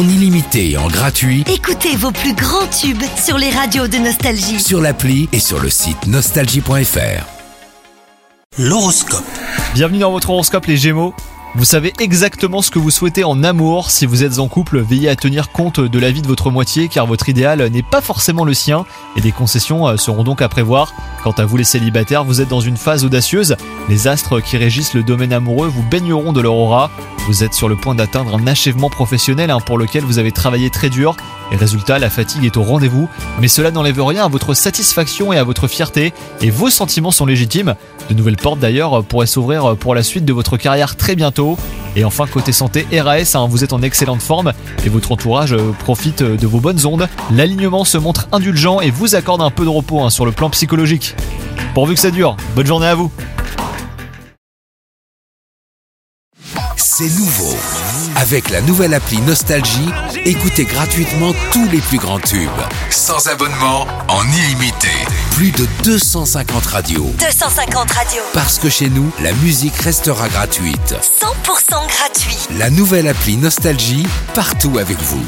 en illimité et en gratuit Écoutez vos plus grands tubes sur les radios de Nostalgie. sur l'appli et sur le site nostalgie.fr. L'horoscope. Bienvenue dans votre horoscope les Gémeaux. Vous savez exactement ce que vous souhaitez en amour. Si vous êtes en couple, veillez à tenir compte de l'avis de votre moitié car votre idéal n'est pas forcément le sien et des concessions euh, seront donc à prévoir. Quant à vous les célibataires, vous êtes dans une phase audacieuse. Les astres qui régissent le domaine amoureux vous baigneront de leur aura. Vous êtes sur le point d'atteindre un achèvement professionnel hein, pour lequel vous avez travaillé très dur. Et résultat, la fatigue est au rendez-vous, mais cela n'enlève rien à votre satisfaction et à votre fierté, et vos sentiments sont légitimes. De nouvelles portes d'ailleurs pourraient s'ouvrir pour la suite de votre carrière très bientôt. Et enfin, côté santé, RAS, hein, vous êtes en excellente forme et votre entourage euh, profite de vos bonnes ondes. L'alignement se montre indulgent et vous accorde un peu de repos hein, sur le plan psychologique. Pourvu que ça dure, bonne journée à vous C'est nouveau. Avec la nouvelle appli Nostalgie, écoutez gratuitement tous les plus grands tubes. Sans abonnement, en illimité. Plus de 250 radios. 250 radios. Parce que chez nous, la musique restera gratuite. 100% gratuit. La nouvelle appli Nostalgie, partout avec vous.